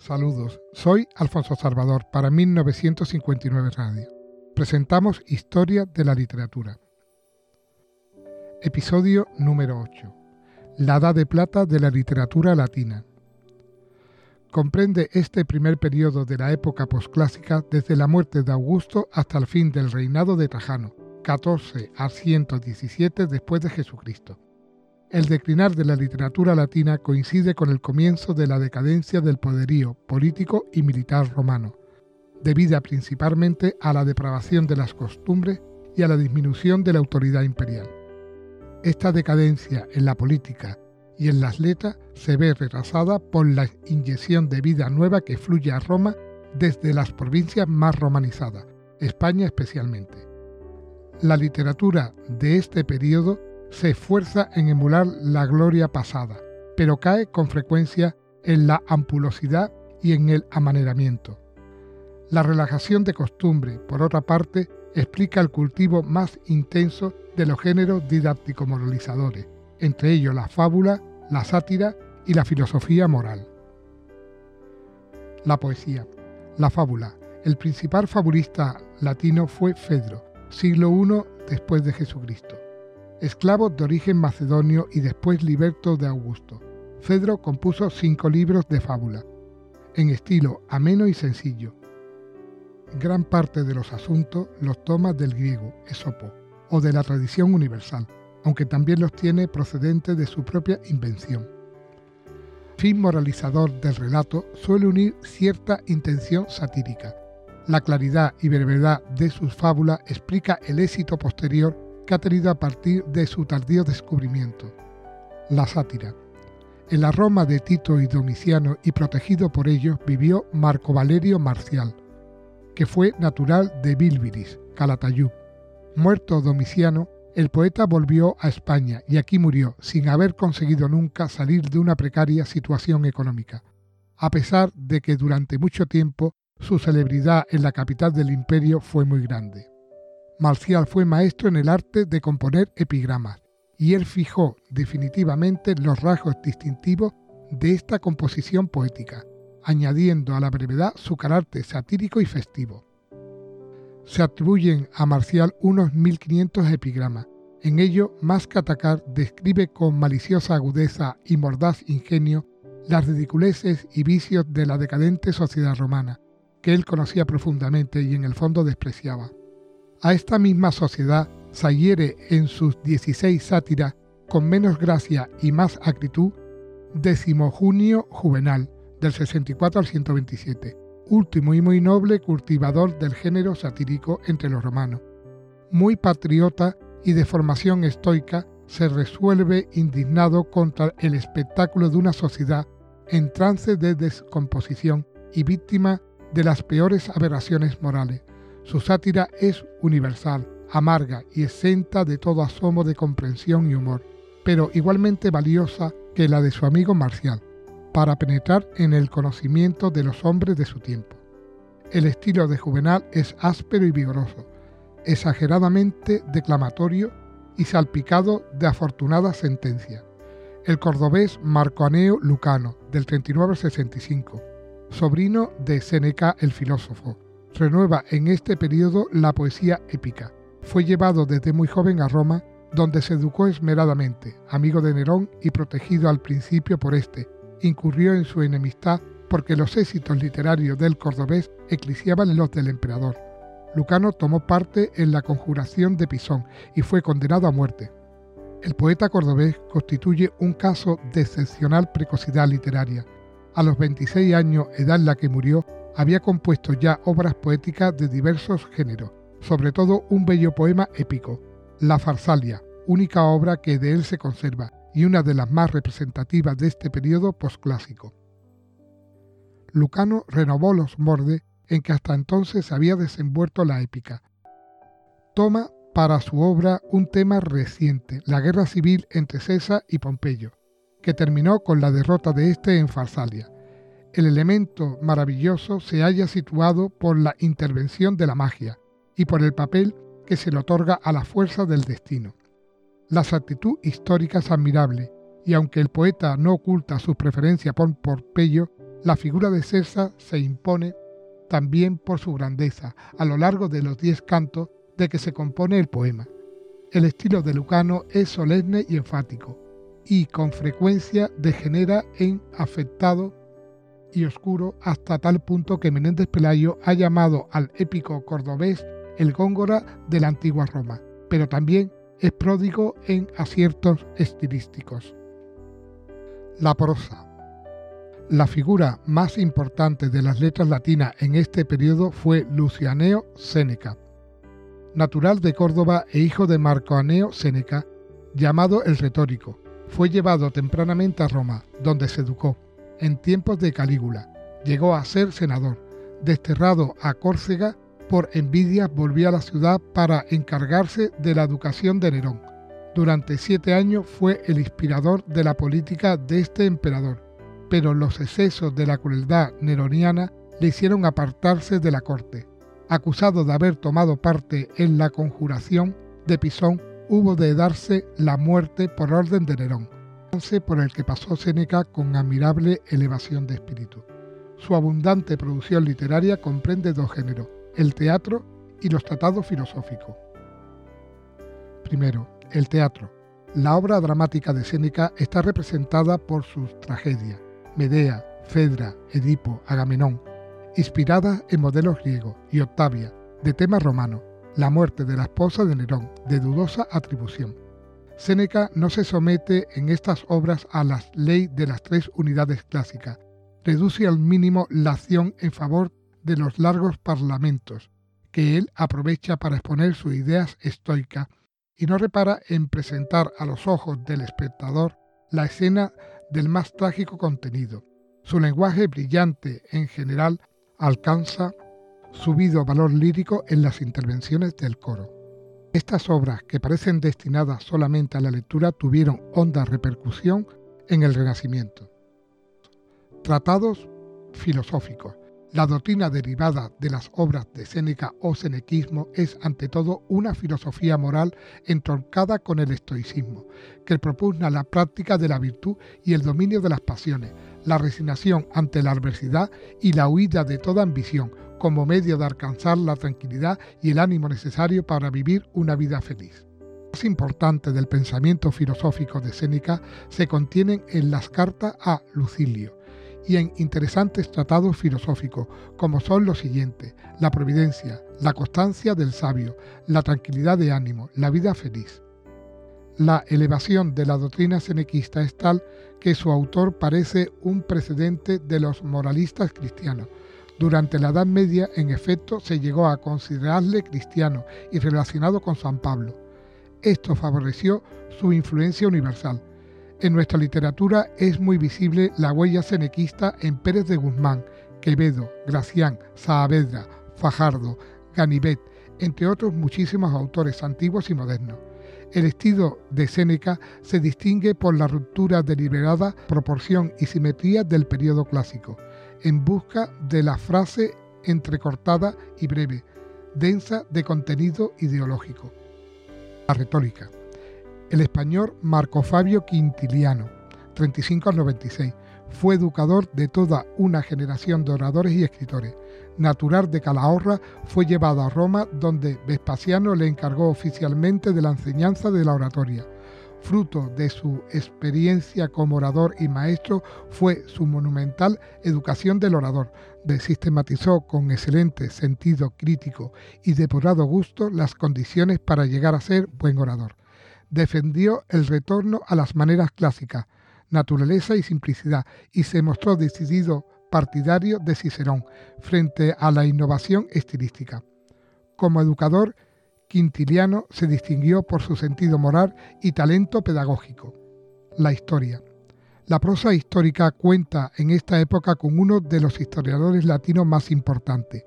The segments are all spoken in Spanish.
Saludos, soy Alfonso Salvador para 1959 Radio. Presentamos Historia de la Literatura. Episodio número 8. La Edad de Plata de la Literatura Latina. Comprende este primer periodo de la época posclásica desde la muerte de Augusto hasta el fin del reinado de Trajano, 14 a 117 después de Jesucristo. El declinar de la literatura latina coincide con el comienzo de la decadencia del poderío político y militar romano, debida principalmente a la depravación de las costumbres y a la disminución de la autoridad imperial. Esta decadencia en la política y en las letras se ve retrasada por la inyección de vida nueva que fluye a Roma desde las provincias más romanizadas, España especialmente. La literatura de este periodo se esfuerza en emular la gloria pasada, pero cae con frecuencia en la ampulosidad y en el amaneramiento. La relajación de costumbre, por otra parte, explica el cultivo más intenso de los géneros didáctico-moralizadores, entre ellos la fábula, la sátira y la filosofía moral. La poesía. La fábula. El principal fabulista latino fue Fedro, siglo I después de Jesucristo. Esclavo de origen macedonio y después liberto de Augusto, Fedro compuso cinco libros de fábula, en estilo ameno y sencillo. Gran parte de los asuntos los toma del griego, Esopo, o de la tradición universal, aunque también los tiene procedentes de su propia invención. Fin moralizador del relato suele unir cierta intención satírica, la claridad y brevedad de sus fábulas explica el éxito posterior ha tenido a partir de su tardío descubrimiento. La sátira. En la Roma de Tito y Domiciano y protegido por ellos vivió Marco Valerio Marcial, que fue natural de Bilbiris, Calatayud. Muerto Domiciano, el poeta volvió a España y aquí murió sin haber conseguido nunca salir de una precaria situación económica, a pesar de que durante mucho tiempo su celebridad en la capital del imperio fue muy grande. Marcial fue maestro en el arte de componer epigramas, y él fijó definitivamente los rasgos distintivos de esta composición poética, añadiendo a la brevedad su carácter satírico y festivo. Se atribuyen a Marcial unos 1500 epigramas. En ello, más que atacar, describe con maliciosa agudeza y mordaz ingenio las ridiculeces y vicios de la decadente sociedad romana, que él conocía profundamente y en el fondo despreciaba. A esta misma sociedad Sayere en sus 16 sátiras, con menos gracia y más actitud, décimo junio Juvenal, del 64 al 127, último y muy noble cultivador del género satírico entre los romanos. Muy patriota y de formación estoica, se resuelve indignado contra el espectáculo de una sociedad en trance de descomposición y víctima de las peores aberraciones morales. Su sátira es universal, amarga y exenta de todo asomo de comprensión y humor, pero igualmente valiosa que la de su amigo Marcial, para penetrar en el conocimiento de los hombres de su tiempo. El estilo de Juvenal es áspero y vigoroso, exageradamente declamatorio y salpicado de afortunadas sentencias. El cordobés Marco Aneo Lucano, del 39 al 65, sobrino de Séneca el filósofo. Renueva en este periodo la poesía épica. Fue llevado desde muy joven a Roma, donde se educó esmeradamente, amigo de Nerón y protegido al principio por éste. Incurrió en su enemistad porque los éxitos literarios del cordobés eclisiaban los del emperador. Lucano tomó parte en la conjuración de Pisón y fue condenado a muerte. El poeta cordobés constituye un caso de excepcional precocidad literaria, a los 26 años, edad en la que murió, había compuesto ya obras poéticas de diversos géneros, sobre todo un bello poema épico, La Farsalia, única obra que de él se conserva y una de las más representativas de este periodo posclásico. Lucano renovó los mordes en que hasta entonces había desenvuelto la épica. Toma para su obra un tema reciente, la guerra civil entre César y Pompeyo, que terminó con la derrota de este en Farsalia. El elemento maravilloso se halla situado por la intervención de la magia y por el papel que se le otorga a la fuerza del destino. La actitud histórica es admirable, y aunque el poeta no oculta su preferencia por Pompeyo, La figura de César se impone también por su grandeza a lo largo de los diez cantos de que se compone el poema. El estilo de Lucano es solemne y enfático, y con frecuencia degenera en afectado y oscuro hasta tal punto que Menéndez Pelayo ha llamado al épico cordobés el Góngora de la antigua Roma, pero también es pródigo en aciertos estilísticos. La prosa. La figura más importante de las letras latinas en este periodo fue Lucianeo Séneca, natural de Córdoba e hijo de Marco Aneo Séneca, llamado el retórico. Fue llevado tempranamente a Roma, donde se educó. En tiempos de Calígula, llegó a ser senador. Desterrado a Córcega por envidia, volvió a la ciudad para encargarse de la educación de Nerón. Durante siete años fue el inspirador de la política de este emperador pero los excesos de la crueldad neroniana le hicieron apartarse de la corte. Acusado de haber tomado parte en la conjuración de Pisón, hubo de darse la muerte por orden de Nerón, por el que pasó Séneca con admirable elevación de espíritu. Su abundante producción literaria comprende dos géneros, el teatro y los tratados filosóficos. Primero, el teatro. La obra dramática de Séneca está representada por sus tragedias, Medea, Fedra, Edipo, Agamenón, inspirada en modelos griegos, y Octavia, de tema romano, la muerte de la esposa de Nerón, de dudosa atribución. Séneca no se somete en estas obras a la ley de las tres unidades clásicas, reduce al mínimo la acción en favor de los largos parlamentos, que él aprovecha para exponer sus ideas estoicas y no repara en presentar a los ojos del espectador la escena del más trágico contenido. Su lenguaje brillante en general alcanza subido valor lírico en las intervenciones del coro. Estas obras, que parecen destinadas solamente a la lectura, tuvieron honda repercusión en el Renacimiento. Tratados filosóficos. La doctrina derivada de las obras de Séneca o senequismo es ante todo una filosofía moral entroncada con el estoicismo, que propugna la práctica de la virtud y el dominio de las pasiones, la resignación ante la adversidad y la huida de toda ambición, como medio de alcanzar la tranquilidad y el ánimo necesario para vivir una vida feliz. Lo más importante del pensamiento filosófico de Séneca se contienen en las cartas a Lucilio, y en interesantes tratados filosóficos, como son los siguientes, la providencia, la constancia del sabio, la tranquilidad de ánimo, la vida feliz. La elevación de la doctrina senequista es tal que su autor parece un precedente de los moralistas cristianos. Durante la Edad Media, en efecto, se llegó a considerarle cristiano y relacionado con San Pablo. Esto favoreció su influencia universal, en nuestra literatura es muy visible la huella senequista en Pérez de Guzmán, Quevedo, Gracián, Saavedra, Fajardo, Ganivet, entre otros muchísimos autores antiguos y modernos. El estilo de Séneca se distingue por la ruptura deliberada, proporción y simetría del periodo clásico, en busca de la frase entrecortada y breve, densa de contenido ideológico. La retórica. El español Marco Fabio Quintiliano, 35 al 96, fue educador de toda una generación de oradores y escritores. Natural de Calahorra, fue llevado a Roma donde Vespasiano le encargó oficialmente de la enseñanza de la oratoria. Fruto de su experiencia como orador y maestro fue su monumental Educación del Orador, donde con excelente sentido crítico y depurado gusto las condiciones para llegar a ser buen orador defendió el retorno a las maneras clásicas, naturaleza y simplicidad, y se mostró decidido partidario de Cicerón frente a la innovación estilística. Como educador, Quintiliano se distinguió por su sentido moral y talento pedagógico. La historia. La prosa histórica cuenta en esta época con uno de los historiadores latinos más importantes,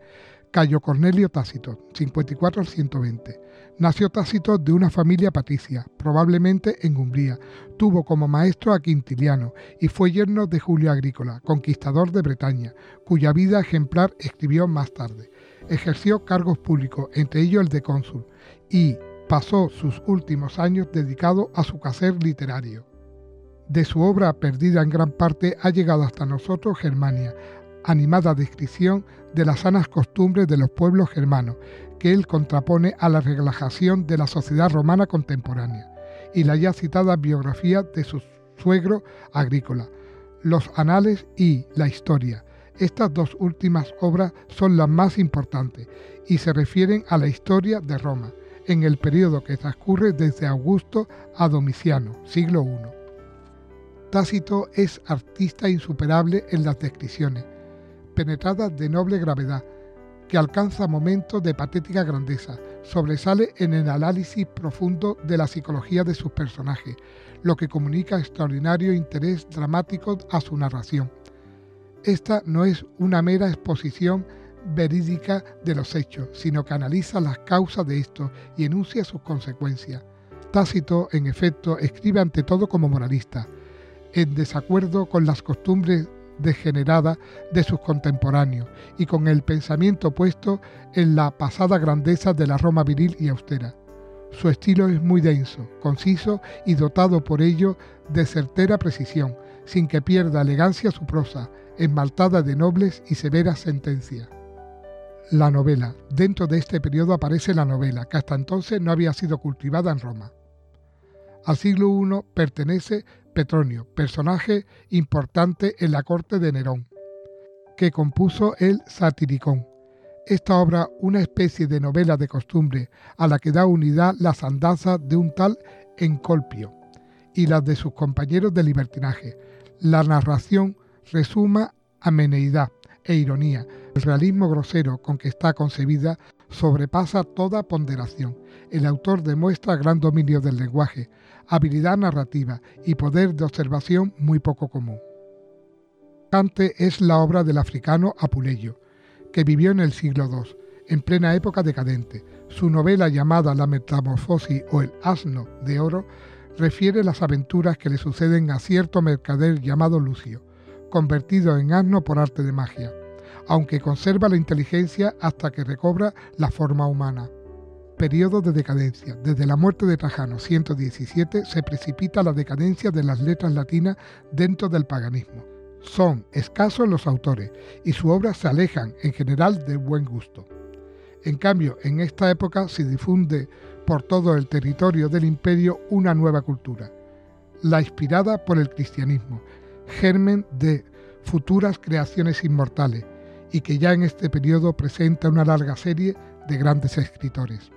Cayo Cornelio Tácito, 54 al 120. Nació Tácito de una familia patricia, probablemente en Umbría. Tuvo como maestro a Quintiliano y fue yerno de Julio Agrícola, conquistador de Bretaña, cuya vida ejemplar escribió más tarde. Ejerció cargos públicos, entre ellos el de cónsul, y pasó sus últimos años dedicado a su quehacer literario. De su obra, perdida en gran parte, ha llegado hasta nosotros Germania, animada descripción de las sanas costumbres de los pueblos germanos, que él contrapone a la relajación de la sociedad romana contemporánea, y la ya citada biografía de su suegro agrícola, los anales y la historia. Estas dos últimas obras son las más importantes y se refieren a la historia de Roma, en el periodo que transcurre desde Augusto a Domiciano, siglo I. Tácito es artista insuperable en las descripciones, penetradas de noble gravedad, que alcanza momentos de patética grandeza, sobresale en el análisis profundo de la psicología de sus personajes, lo que comunica extraordinario interés dramático a su narración. Esta no es una mera exposición verídica de los hechos, sino que analiza las causas de estos y enuncia sus consecuencias. Tácito, en efecto, escribe ante todo como moralista, en desacuerdo con las costumbres degeneradas de sus contemporáneos y con el pensamiento puesto en la pasada grandeza de la Roma viril y austera. Su estilo es muy denso, conciso y dotado por ello de certera precisión, sin que pierda elegancia su prosa, esmaltada de nobles y severas sentencias. La novela. Dentro de este periodo aparece la novela, que hasta entonces no había sido cultivada en Roma. Al siglo I pertenece Petronio, personaje importante en la corte de Nerón, que compuso el Satiricón. Esta obra, una especie de novela de costumbre a la que da unidad las andanzas de un tal Encolpio y las de sus compañeros de libertinaje. La narración resuma ameneidad e ironía. El realismo grosero con que está concebida sobrepasa toda ponderación. El autor demuestra gran dominio del lenguaje, habilidad narrativa y poder de observación muy poco común. Cante es la obra del africano Apuleyo, que vivió en el siglo II, en plena época decadente. Su novela llamada La Metamorfosis o El Asno de Oro refiere las aventuras que le suceden a cierto mercader llamado Lucio, convertido en asno por arte de magia, aunque conserva la inteligencia hasta que recobra la forma humana periodo de decadencia. Desde la muerte de Trajano 117 se precipita la decadencia de las letras latinas dentro del paganismo. Son escasos los autores y sus obras se alejan en general del buen gusto. En cambio, en esta época se difunde por todo el territorio del imperio una nueva cultura, la inspirada por el cristianismo, germen de futuras creaciones inmortales, y que ya en este periodo presenta una larga serie de grandes escritores.